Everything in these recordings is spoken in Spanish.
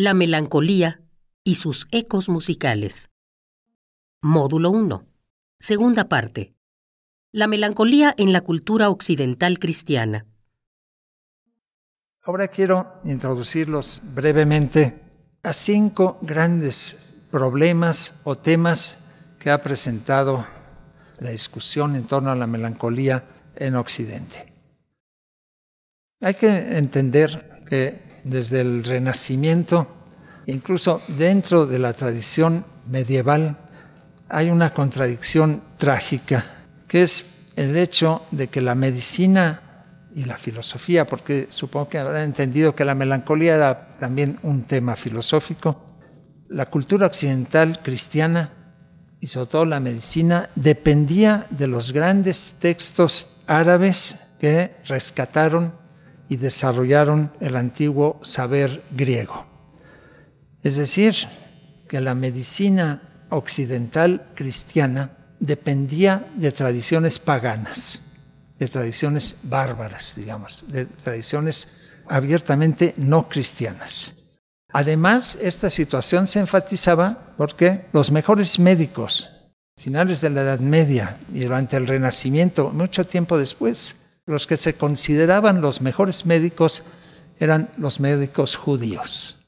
La melancolía y sus ecos musicales. Módulo 1. Segunda parte. La melancolía en la cultura occidental cristiana. Ahora quiero introducirlos brevemente a cinco grandes problemas o temas que ha presentado la discusión en torno a la melancolía en Occidente. Hay que entender que desde el Renacimiento, incluso dentro de la tradición medieval, hay una contradicción trágica, que es el hecho de que la medicina y la filosofía, porque supongo que habrán entendido que la melancolía era también un tema filosófico, la cultura occidental cristiana y sobre todo la medicina dependía de los grandes textos árabes que rescataron y desarrollaron el antiguo saber griego. Es decir, que la medicina occidental cristiana dependía de tradiciones paganas, de tradiciones bárbaras, digamos, de tradiciones abiertamente no cristianas. Además, esta situación se enfatizaba porque los mejores médicos, finales de la Edad Media y durante el Renacimiento, mucho tiempo después, los que se consideraban los mejores médicos eran los médicos judíos.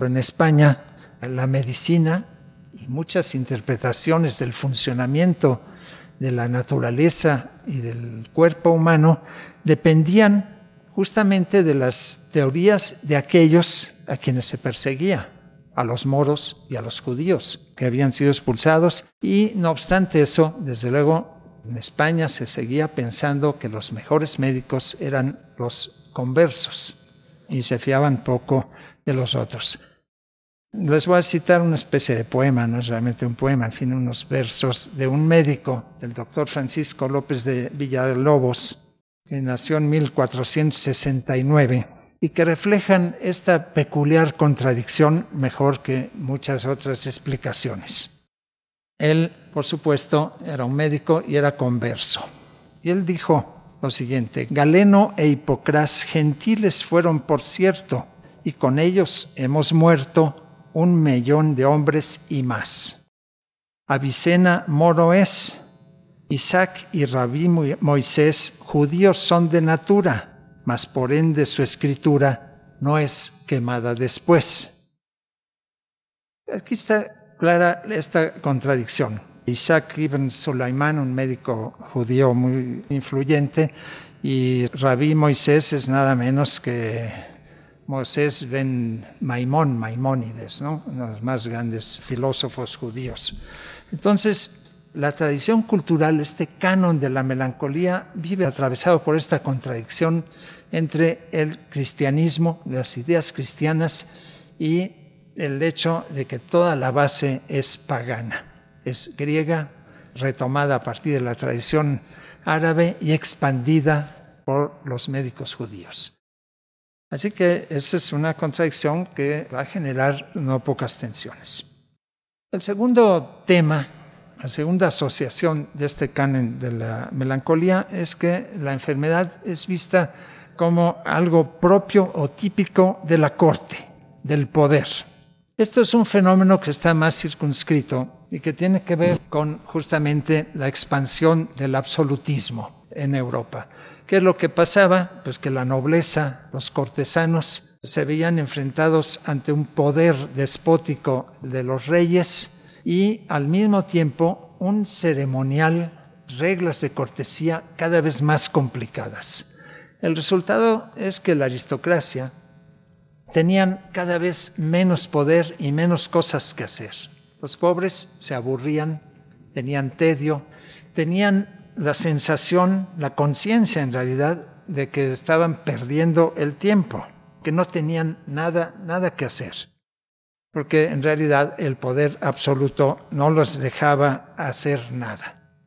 En España, la medicina y muchas interpretaciones del funcionamiento de la naturaleza y del cuerpo humano dependían justamente de las teorías de aquellos a quienes se perseguía, a los moros y a los judíos que habían sido expulsados. Y no obstante eso, desde luego, en España se seguía pensando que los mejores médicos eran los conversos y se fiaban poco de los otros. Les voy a citar una especie de poema, no es realmente un poema, en fin, unos versos de un médico, el doctor Francisco López de Villalobos, que nació en 1469 y que reflejan esta peculiar contradicción mejor que muchas otras explicaciones. Él, por supuesto, era un médico y era converso. Y él dijo lo siguiente, Galeno e Hipocras gentiles fueron, por cierto, y con ellos hemos muerto un millón de hombres y más. Avicena moro es, Isaac y Rabí Moisés judíos son de natura, mas por ende su escritura no es quemada después. Aquí está clara esta contradicción. Isaac ibn Sulaimán, un médico judío muy influyente, y Rabí Moisés es nada menos que Moisés ben Maimón, Maimónides, ¿no? uno de los más grandes filósofos judíos. Entonces, la tradición cultural, este canon de la melancolía, vive atravesado por esta contradicción entre el cristianismo, las ideas cristianas y el hecho de que toda la base es pagana, es griega, retomada a partir de la tradición árabe y expandida por los médicos judíos. Así que esa es una contradicción que va a generar no pocas tensiones. El segundo tema, la segunda asociación de este canon de la melancolía es que la enfermedad es vista como algo propio o típico de la corte, del poder. Esto es un fenómeno que está más circunscrito y que tiene que ver con justamente la expansión del absolutismo en Europa. ¿Qué es lo que pasaba? Pues que la nobleza, los cortesanos, se veían enfrentados ante un poder despótico de los reyes y al mismo tiempo un ceremonial, reglas de cortesía cada vez más complicadas. El resultado es que la aristocracia tenían cada vez menos poder y menos cosas que hacer. Los pobres se aburrían, tenían tedio, tenían la sensación, la conciencia en realidad de que estaban perdiendo el tiempo, que no tenían nada, nada que hacer, porque en realidad el poder absoluto no los dejaba hacer nada.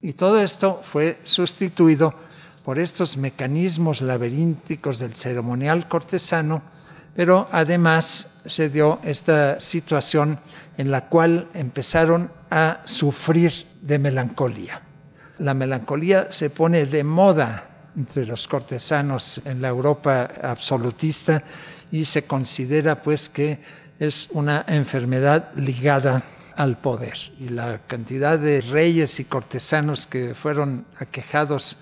Y todo esto fue sustituido por estos mecanismos laberínticos del ceremonial cortesano, pero además se dio esta situación en la cual empezaron a sufrir de melancolía la melancolía se pone de moda entre los cortesanos en la Europa absolutista y se considera pues que es una enfermedad ligada al poder. Y la cantidad de reyes y cortesanos que fueron aquejados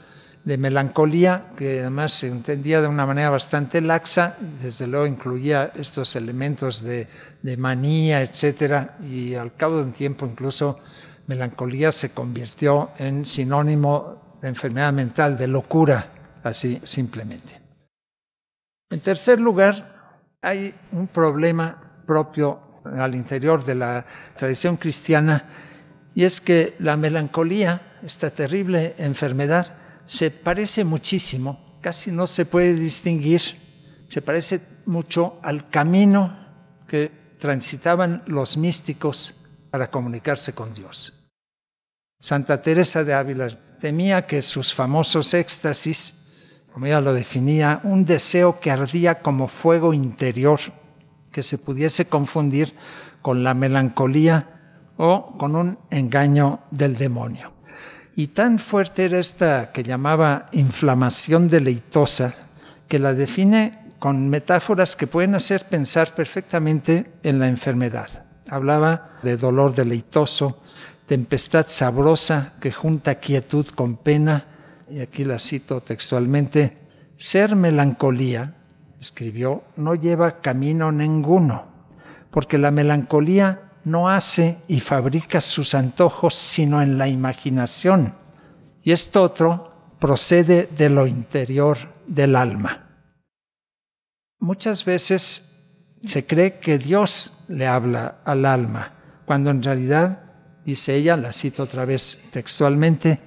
de melancolía, que además se entendía de una manera bastante laxa, desde luego incluía estos elementos de, manía, etcétera, y al cabo de un tiempo incluso melancolía se convirtió en sinónimo de enfermedad mental, de locura, así simplemente. En tercer lugar, hay un problema propio al interior de la tradición cristiana y es que la melancolía, esta terrible enfermedad, se parece muchísimo, casi no se puede distinguir, se parece mucho al camino que transitaban los místicos para comunicarse con Dios. Santa Teresa de Ávila temía que sus famosos éxtasis, como ella lo definía, un deseo que ardía como fuego interior, que se pudiese confundir con la melancolía o con un engaño del demonio. Y tan fuerte era esta que llamaba inflamación deleitosa, que la define con metáforas que pueden hacer pensar perfectamente en la enfermedad. Hablaba de dolor deleitoso, tempestad sabrosa que junta quietud con pena, y aquí la cito textualmente, ser melancolía, escribió, no lleva camino ninguno, porque la melancolía no hace y fabrica sus antojos sino en la imaginación, y esto otro procede de lo interior del alma. Muchas veces se cree que Dios le habla al alma, cuando en realidad dice ella, la cito otra vez textualmente,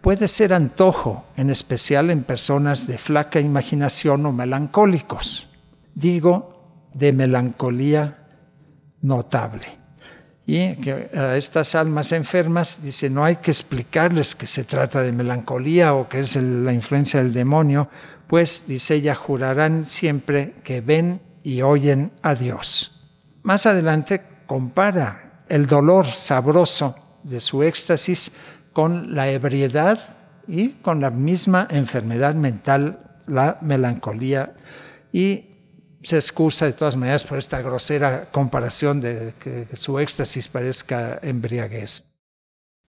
puede ser antojo, en especial en personas de flaca imaginación o melancólicos. Digo, de melancolía notable. Y que a estas almas enfermas dice, no hay que explicarles que se trata de melancolía o que es la influencia del demonio, pues, dice ella, jurarán siempre que ven y oyen a Dios. Más adelante compara el dolor sabroso de su éxtasis con la ebriedad y con la misma enfermedad mental, la melancolía, y se excusa de todas maneras por esta grosera comparación de que su éxtasis parezca embriaguez.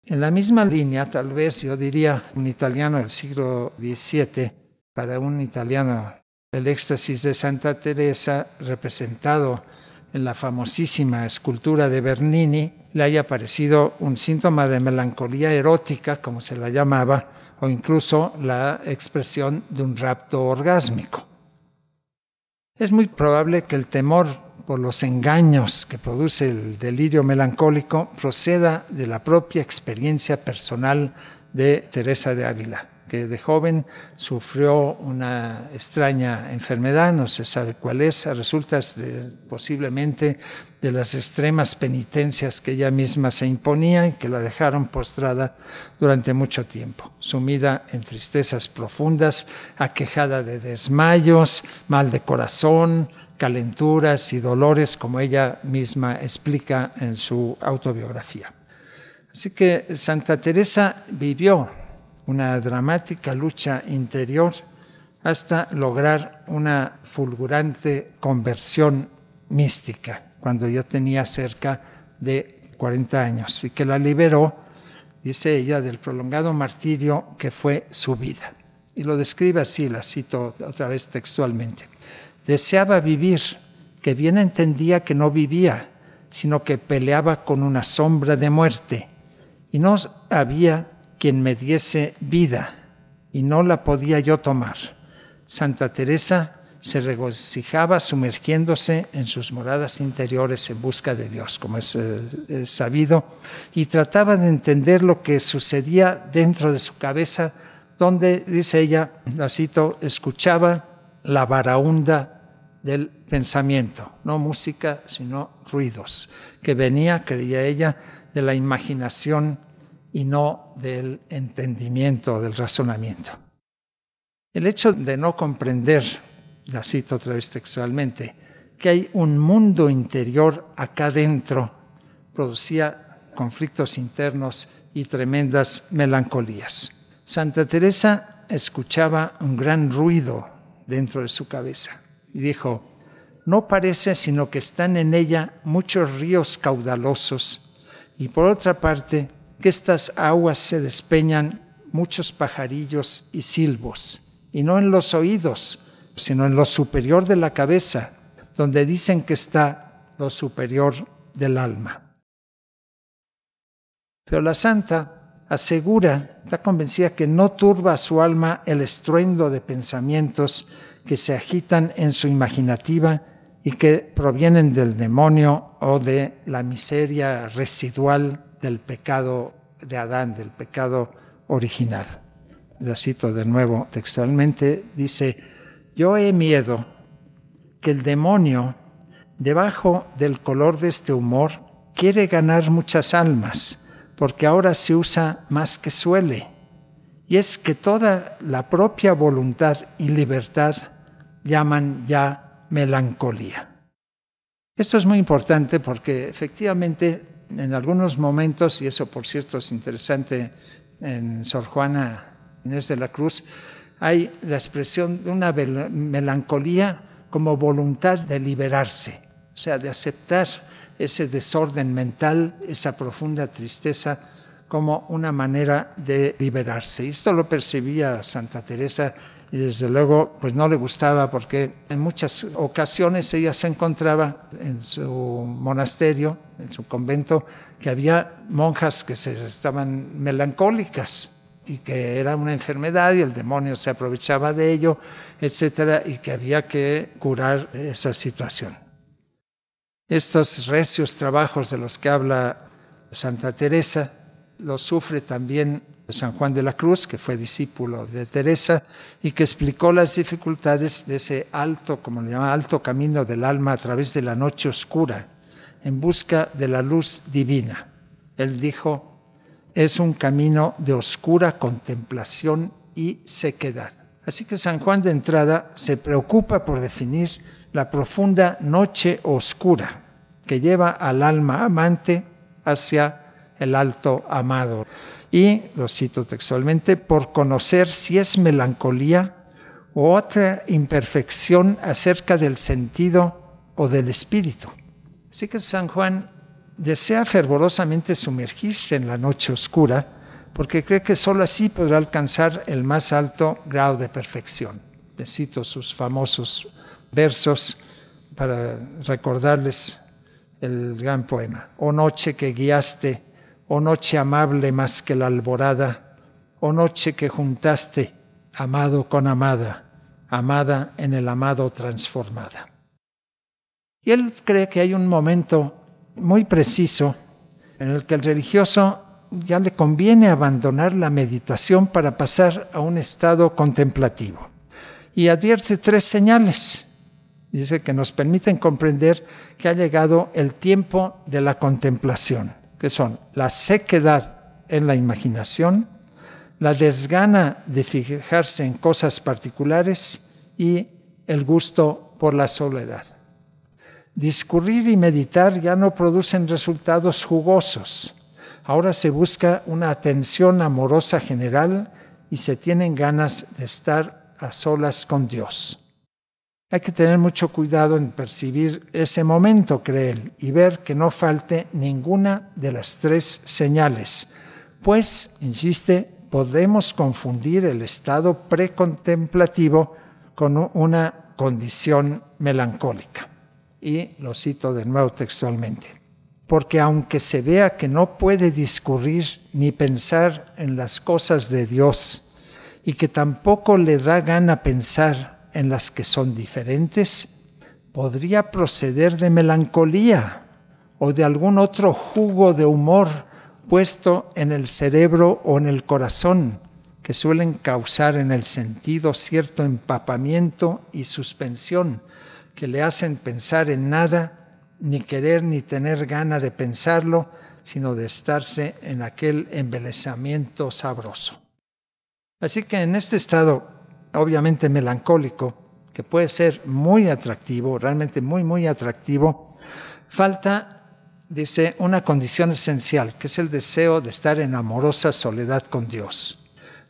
En la misma línea, tal vez yo diría un italiano del siglo XVII, para un italiano, el éxtasis de Santa Teresa representado en la famosísima escultura de Bernini le haya parecido un síntoma de melancolía erótica, como se la llamaba, o incluso la expresión de un rapto orgásmico. Es muy probable que el temor por los engaños que produce el delirio melancólico proceda de la propia experiencia personal de Teresa de Ávila que de joven sufrió una extraña enfermedad, no se sabe cuál es, resulta posiblemente de las extremas penitencias que ella misma se imponía y que la dejaron postrada durante mucho tiempo, sumida en tristezas profundas, aquejada de desmayos, mal de corazón, calenturas y dolores, como ella misma explica en su autobiografía. Así que Santa Teresa vivió una dramática lucha interior hasta lograr una fulgurante conversión mística cuando yo tenía cerca de 40 años y que la liberó, dice ella, del prolongado martirio que fue su vida. Y lo describe así, la cito otra vez textualmente. Deseaba vivir, que bien entendía que no vivía, sino que peleaba con una sombra de muerte, y no había quien me diese vida, y no la podía yo tomar. Santa Teresa se regocijaba sumergiéndose en sus moradas interiores en busca de Dios, como es, eh, sabido, y trataba de entender lo que sucedía dentro de su cabeza, donde, dice ella, la cito, escuchaba la varaunda del pensamiento, no música, sino ruidos, que venía, creía ella, de la imaginación y no del entendimiento, del razonamiento. El hecho de no comprender, la cito otra vez textualmente, que hay un mundo interior acá dentro, producía conflictos internos y tremendas melancolías. Santa Teresa escuchaba un gran ruido dentro de su cabeza y dijo, no parece sino que están en ella muchos ríos caudalosos y por otra parte que estas aguas se despeñan muchos pajarillos y silbos, y no en los oídos, sino en lo superior de la cabeza, donde dicen que está lo superior del alma. Pero la santa asegura, está convencida que no turba a su alma el estruendo de pensamientos que se agitan en su imaginativa y que provienen del demonio o de la miseria residual del pecado de Adán, del pecado original. La cito de nuevo textualmente, dice, yo he miedo que el demonio, debajo del color de este humor, quiere ganar muchas almas, porque ahora se usa más que suele. Y es que toda la propia voluntad y libertad llaman ya melancolía. Esto es muy importante porque efectivamente en algunos momentos, y eso por cierto es interesante en Sor Juana Inés de la Cruz, hay la expresión de una melancolía como voluntad de liberarse, o sea, de aceptar ese desorden mental, esa profunda tristeza como una manera de liberarse. Y esto lo percibía Santa Teresa y desde luego pues no le gustaba porque en muchas ocasiones ella se encontraba en su monasterio, en su convento, que había monjas que se estaban melancólicas y que era una enfermedad y el demonio se aprovechaba de ello, etcétera, y que había que curar esa situación. Estos recios trabajos de los que habla Santa Teresa los sufre también San Juan de la Cruz, que fue discípulo de Teresa y que explicó las dificultades de ese alto, como le llama, alto camino del alma a través de la noche oscura, en busca de la luz divina. Él dijo, es un camino de oscura contemplación y sequedad. Así que San Juan de entrada se preocupa por definir la profunda noche oscura que lleva al alma amante hacia el alto amado y, lo cito textualmente, por conocer si es melancolía u otra imperfección acerca del sentido o del espíritu. Así que San Juan desea fervorosamente sumergirse en la noche oscura porque cree que sólo así podrá alcanzar el más alto grado de perfección. Le cito sus famosos versos para recordarles el gran poema. Oh noche que guiaste oh noche amable más que la alborada, oh noche que juntaste amado con amada, amada en el amado transformada. Y él cree que hay un momento muy preciso en el que el religioso ya le conviene abandonar la meditación para pasar a un estado contemplativo. Y advierte tres señales. Dice que nos permiten comprender que ha llegado el tiempo de la contemplación que son la sequedad en la imaginación, la desgana de fijarse en cosas particulares y el gusto por la soledad. Discurrir y meditar ya no producen resultados jugosos. Ahora se busca una atención amorosa general y se tienen ganas de estar a solas con Dios. Hay que tener mucho cuidado en percibir ese momento, cree él, y ver que no falte ninguna de las tres señales, pues, insiste, podemos confundir el estado precontemplativo con una condición melancólica. Y lo cito de nuevo textualmente. Porque aunque se vea que no puede discurrir ni pensar en las cosas de Dios, y que tampoco le da gana pensar en las que son diferentes, podría proceder de melancolía o de algún otro jugo de humor puesto en el cerebro o en el corazón, que suelen causar en el sentido cierto empapamiento y suspensión, que le hacen pensar en nada, ni querer ni tener gana de pensarlo, sino de estarse en aquel embelezamiento sabroso. Así que en este estado obviamente melancólico, que puede ser muy atractivo, realmente muy, muy atractivo, falta, dice, una condición esencial, que es el deseo de estar en amorosa soledad con Dios.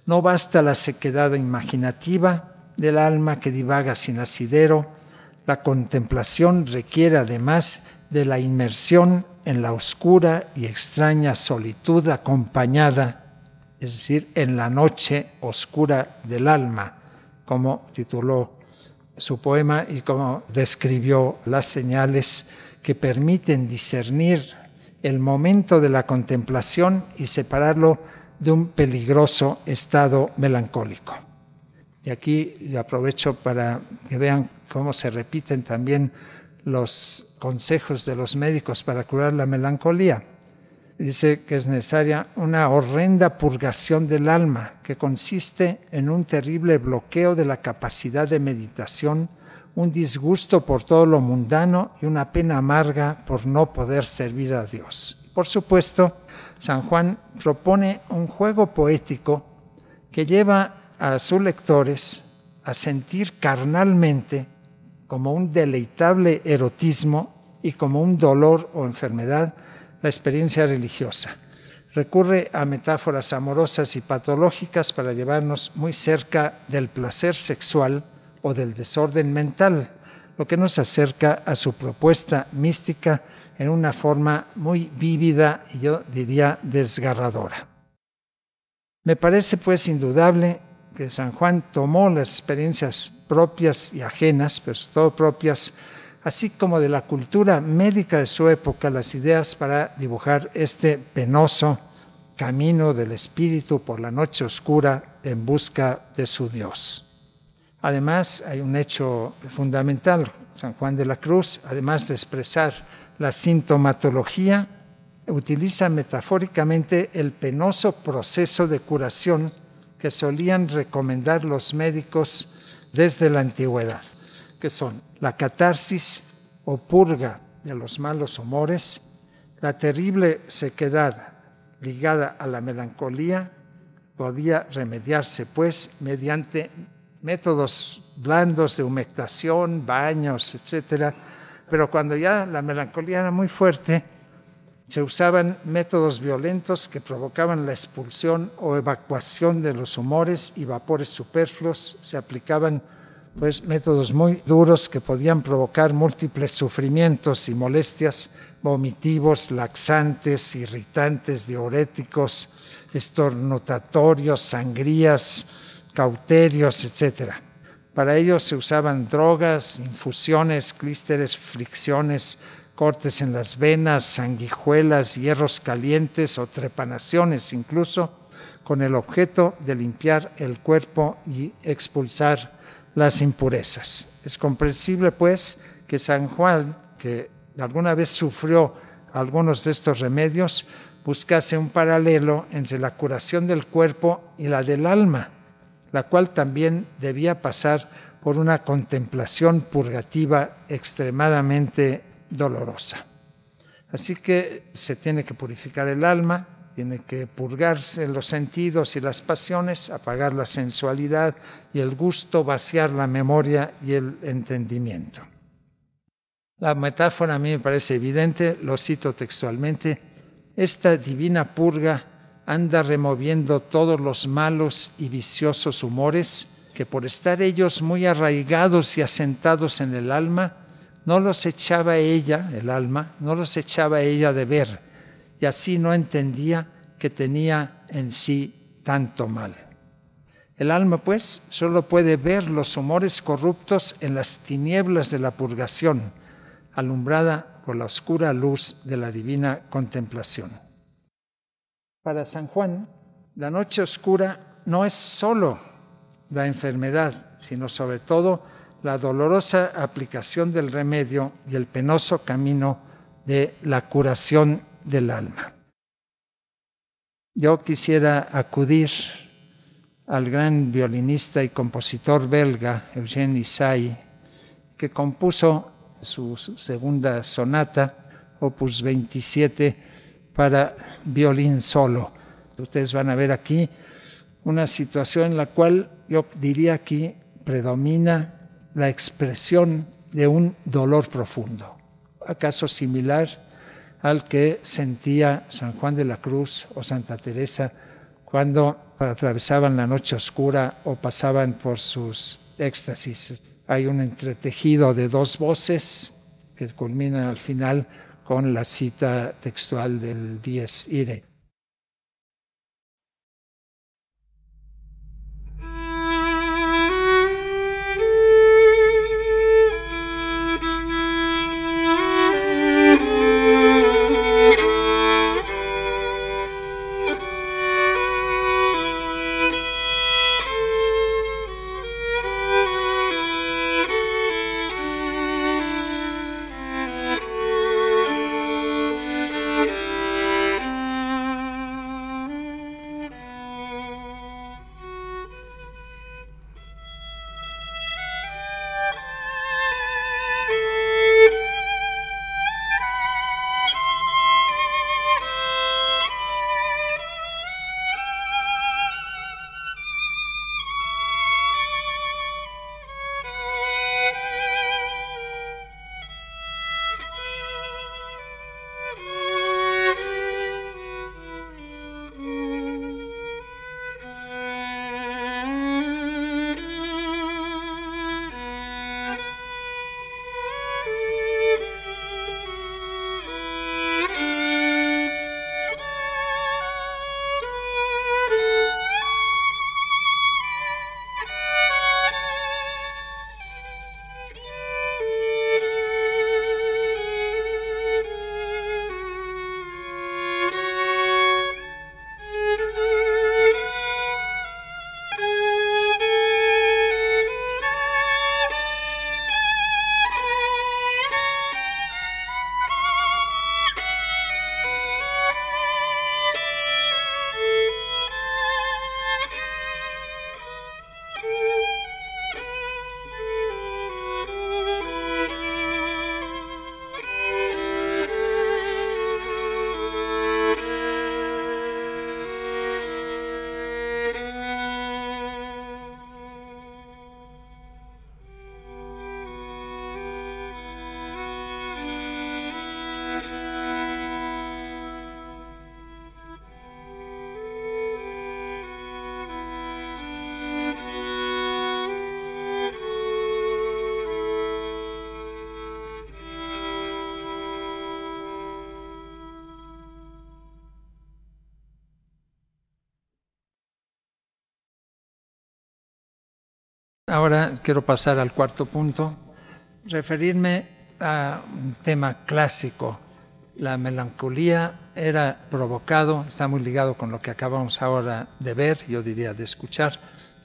No basta la sequedad imaginativa del alma que divaga sin asidero, La contemplación requiere además de la inmersión en la oscura y extraña solitud acompañada, es decir, en la noche oscura del alma, como tituló su poema y como describió las señales que permiten discernir el momento de la contemplación y separarlo de un peligroso estado melancólico. Y aquí aprovecho para que vean cómo se repiten también los consejos de los médicos para curar la melancolía. Dice que es necesaria una horrenda purgación del alma que consiste en un terrible bloqueo de la capacidad de meditación, un disgusto por todo lo mundano y una pena amarga por no poder servir a Dios. Por supuesto, San Juan propone un juego poético que lleva a sus lectores a sentir carnalmente como un deleitable erotismo y como un dolor o enfermedad la experiencia religiosa. Recurre a metáforas amorosas y patológicas para llevarnos muy cerca del placer sexual o del desorden mental, lo que nos acerca a su propuesta mística en una forma muy vívida y yo diría desgarradora. Me parece pues indudable que San Juan tomó las experiencias propias y ajenas, pero sobre todo propias, así como de la cultura médica de su época, las ideas para dibujar este penoso camino del espíritu por la noche oscura en busca de su Dios. Además, hay un hecho fundamental. San Juan de la Cruz, además de expresar la sintomatología, utiliza metafóricamente el penoso proceso de curación que solían recomendar los médicos desde la antigüedad, que son la catarsis o purga de los malos humores, la terrible sequedad ligada a la melancolía, podía remediarse pues mediante métodos blandos de humectación, baños, etc. Pero cuando ya la melancolía era muy fuerte, se usaban métodos violentos que provocaban la expulsión o evacuación de los humores y vapores superfluos, se aplicaban pues métodos muy duros que podían provocar múltiples sufrimientos y molestias vomitivos, laxantes, irritantes, diuréticos, estornutatorios, sangrías, cauterios, etc. Para ello se usaban drogas, infusiones, clísteres, fricciones, cortes en las venas, sanguijuelas, hierros calientes o trepanaciones incluso, con el objeto de limpiar el cuerpo y expulsar las impurezas. Es comprensible, pues, que San Juan, que alguna vez sufrió algunos de estos remedios, buscase un paralelo entre la curación del cuerpo y la del alma, la cual también debía pasar por una contemplación purgativa extremadamente dolorosa. Así que se tiene que purificar el alma, tiene que purgarse los sentidos y las pasiones, apagar la sensualidad y el gusto, vaciar la memoria y el entendimiento. La metáfora a mí me parece evidente, lo cito textualmente, esta divina purga anda removiendo todos los malos y viciosos humores que por estar ellos muy arraigados y asentados en el alma, no los echaba ella, el alma, no los echaba ella de ver, y así no entendía que tenía en sí tanto mal. El alma, pues, solo puede ver los humores corruptos en las tinieblas de la purgación, alumbrada por la oscura luz de la divina contemplación. Para San Juan, la noche oscura no es solo la enfermedad, sino sobre todo la dolorosa aplicación del remedio y el penoso camino de la curación del alma. Yo quisiera acudir al gran violinista y compositor belga Eugène Isai, que compuso su segunda sonata, opus 27, para violín solo. Ustedes van a ver aquí una situación en la cual yo diría que predomina la expresión de un dolor profundo, acaso similar al que sentía San Juan de la Cruz o Santa Teresa cuando atravesaban la noche oscura o pasaban por sus éxtasis. hay un entretejido de dos voces que culminan al final con la cita textual del Dies Irae. Ahora quiero pasar al cuarto punto, referirme a un tema clásico. La melancolía era provocado, está muy ligado con lo que acabamos ahora de ver, yo diría de escuchar.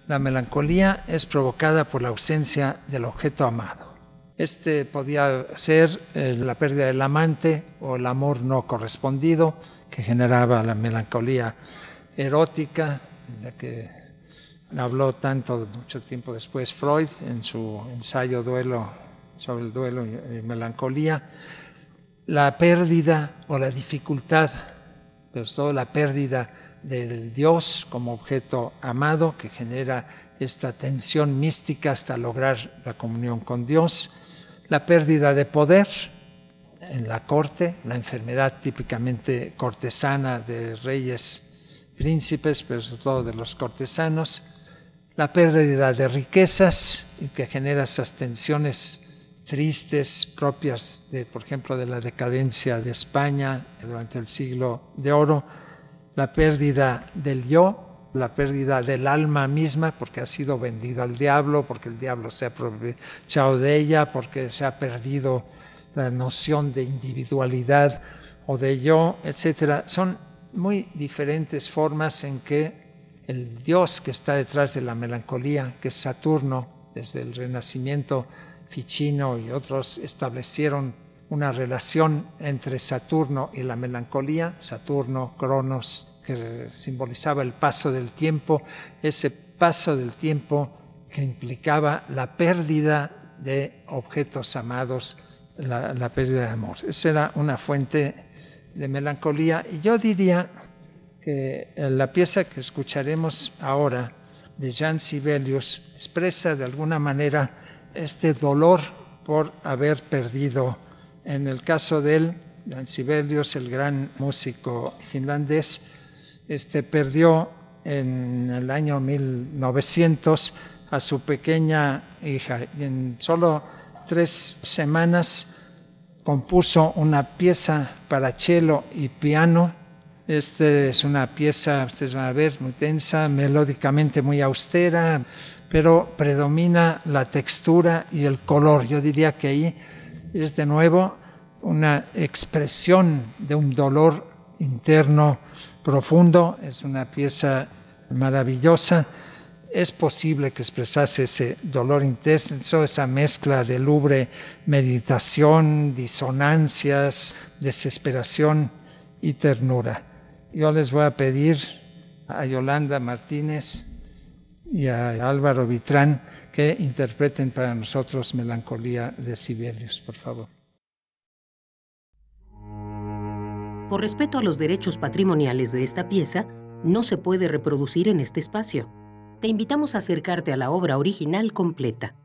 La melancolía es provocada por la ausencia del objeto amado. Este podía ser eh, la pérdida del amante o el amor no correspondido que generaba la melancolía erótica, en la que habló tanto mucho tiempo después Freud en su ensayo duelo sobre el duelo y melancolía, la pérdida o la dificultad, pero todo la pérdida del Dios como objeto amado que genera esta tensión mística hasta lograr la comunión con Dios, la pérdida de poder en la corte, la enfermedad típicamente cortesana de reyes, príncipes, pero sobre todo de los cortesanos, la pérdida de riquezas y que genera esas tensiones tristes propias de, por ejemplo, de la decadencia de España durante el siglo de oro, la pérdida del yo, la pérdida del alma misma, porque ha sido vendida al diablo, porque el diablo se ha aprovechado de ella, porque se ha perdido la noción de individualidad o de yo, etc. Son muy diferentes formas en que el dios que está detrás de la melancolía, que es Saturno, desde el Renacimiento Ficino y otros establecieron una relación entre Saturno y la melancolía, Saturno, Cronos, que simbolizaba el paso del tiempo, ese paso del tiempo que implicaba la pérdida de objetos amados, la, la pérdida de amor. Esa era una fuente de melancolía y yo diría que la pieza que escucharemos ahora de Jan Sibelius expresa de alguna manera este dolor por haber perdido. En el caso de él, Jan Sibelius, el gran músico finlandés, este perdió en el año 1900 a su pequeña hija. Y en solo tres semanas compuso una pieza para cello y piano. Esta es una pieza, ustedes van a ver, muy tensa, melódicamente muy austera, pero predomina la textura y el color. Yo diría que ahí es de nuevo una expresión de un dolor interno profundo, es una pieza maravillosa. Es posible que expresase ese dolor intenso, esa mezcla de lubre meditación, disonancias, desesperación y ternura. Yo les voy a pedir a Yolanda Martínez y a Álvaro Vitrán que interpreten para nosotros Melancolía de Sibelius, por favor. Por respeto a los derechos patrimoniales de esta pieza, no se puede reproducir en este espacio. Te invitamos a acercarte a la obra original completa.